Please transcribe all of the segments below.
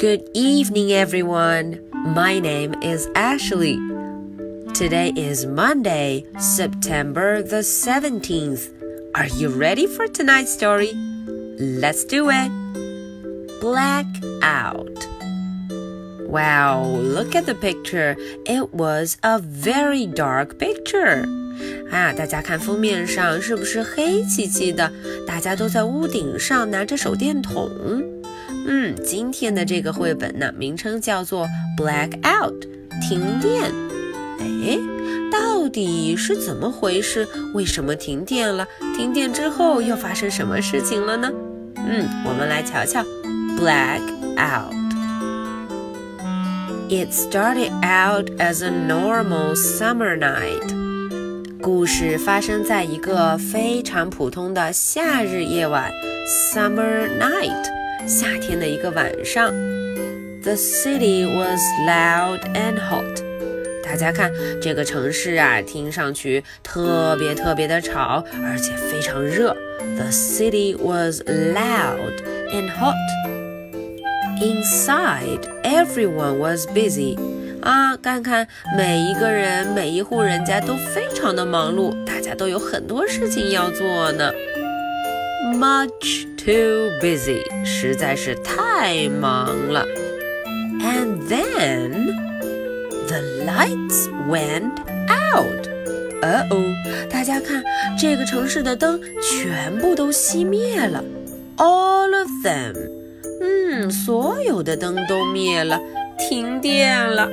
Good evening, everyone. My name is Ashley. Today is Monday, September the 17th. Are you ready for tonight's story? Let's do it. Black out. Wow, look at the picture. It was a very dark picture. 啊，大家看封面上是不是黑漆漆的？大家都在屋顶上拿着手电筒。 嗯，今天的这个绘本呢，名称叫做《Black Out》，停电。哎，到底是怎么回事？为什么停电了？停电之后又发生什么事情了呢？嗯，我们来瞧瞧，《Black Out》。It started out as a normal summer night. 故事发生在一个非常普通的夏日夜晚，summer night，夏天的一个晚上。The city was loud and hot。大家看这个城市啊，听上去特别特别的吵，而且非常热。The city was loud and hot. Inside, everyone was busy. 啊，看看每一个人，每一户人家都非常的忙碌，大家都有很多事情要做呢。Much too busy，实在是太忙了。And then the lights went out。哦哦，大家看，这个城市的灯全部都熄灭了。All of them，嗯，所有的灯都灭了，停电了。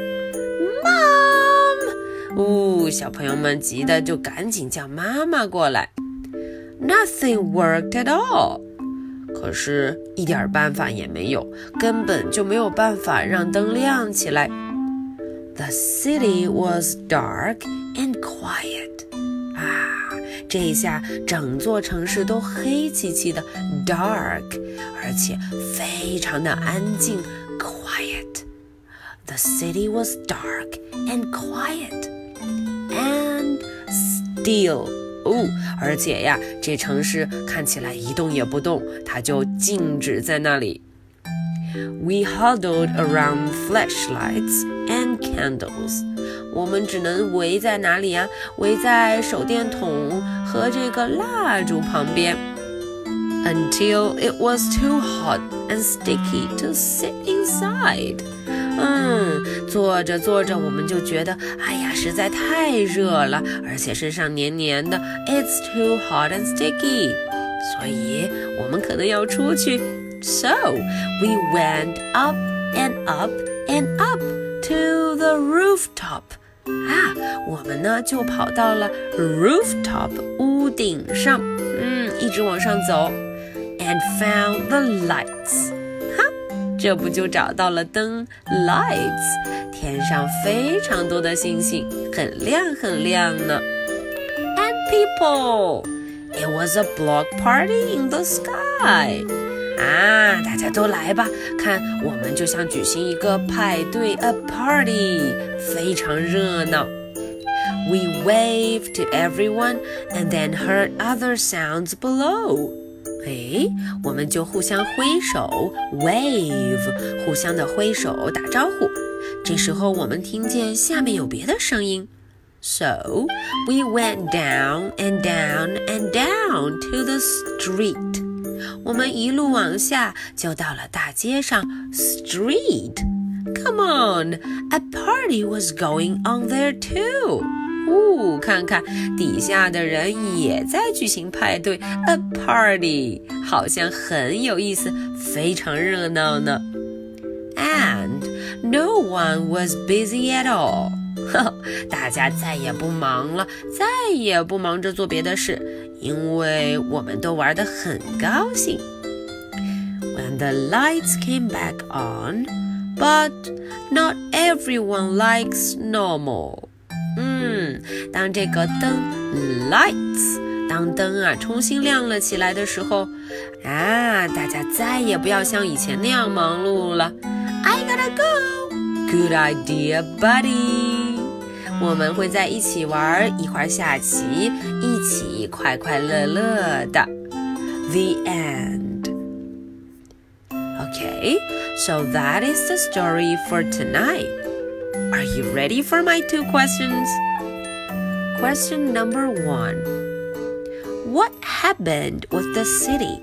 Mom，呜，小朋友们急得就赶紧叫妈妈过来。Nothing worked at all。可是，一点办法也没有，根本就没有办法让灯亮起来。The city was dark and quiet。啊，这一下整座城市都黑漆漆的，dark，而且非常的安静，quiet。The city was dark and quiet and still. 哦，而且呀，这城市看起来一动也不动，它就静止在那里。We huddled around flashlights and candles. 我们只能围在哪里呀？围在手电筒和这个蜡烛旁边。Until it was too hot and sticky to sit inside. 嗯，坐着坐着，我们就觉得，哎呀，实在太热了，而且身上黏黏的，It's too hot and sticky，所以我们可能要出去。So we went up and up and up to the rooftop。啊，我们呢就跑到了 rooftop 屋顶上，嗯，一直往上走，and found the lights。这不就找到了灯，lights，天上非常多的星星，很亮很亮呢。And people, it was a block party in the sky. 啊，大家都来吧，看我们就像举行一个派对，a party，非常热闹。We waved to everyone and then heard other sounds below. 哎，我们就互相挥手，wave，互相的挥手打招呼。这时候我们听见下面有别的声音，so we went down and down and down to the street。我们一路往下就到了大街上，street。Come on, a party was going on there too. 呜，看看底下的人也在举行派对，a party，好像很有意思，非常热闹呢。And no one was busy at all，大家再也不忙了，再也不忙着做别的事，因为我们都玩得很高兴。When the lights came back on, but not everyone likes normal. 嗯，当这个灯 lights，当灯啊重新亮了起来的时候，啊，大家再也不要像以前那样忙碌了。I gotta go. Good idea, buddy. 我们会在一起玩，一块下棋，一起快快乐乐的。The end. Okay, So that is the story for tonight. Are you ready for my two questions? Question number one What happened with the city?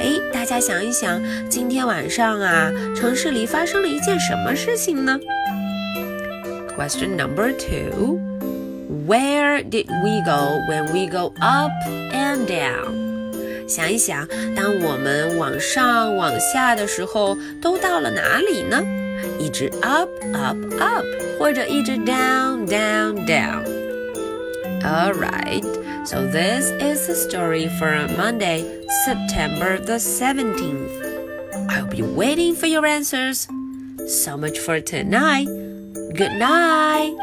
哎，大家想一想，今天晚上啊，城市里发生了一件什么事情呢？Question number two Where did we go when we go up and down? 想一想，当我们往上往下的时候，都到了哪里呢？ 一直 up up up，或者一直 down down down。All right, so this is the story for Monday, September the 17th. I'll be waiting for your answers. So much for tonight. Good night.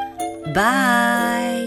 Bye.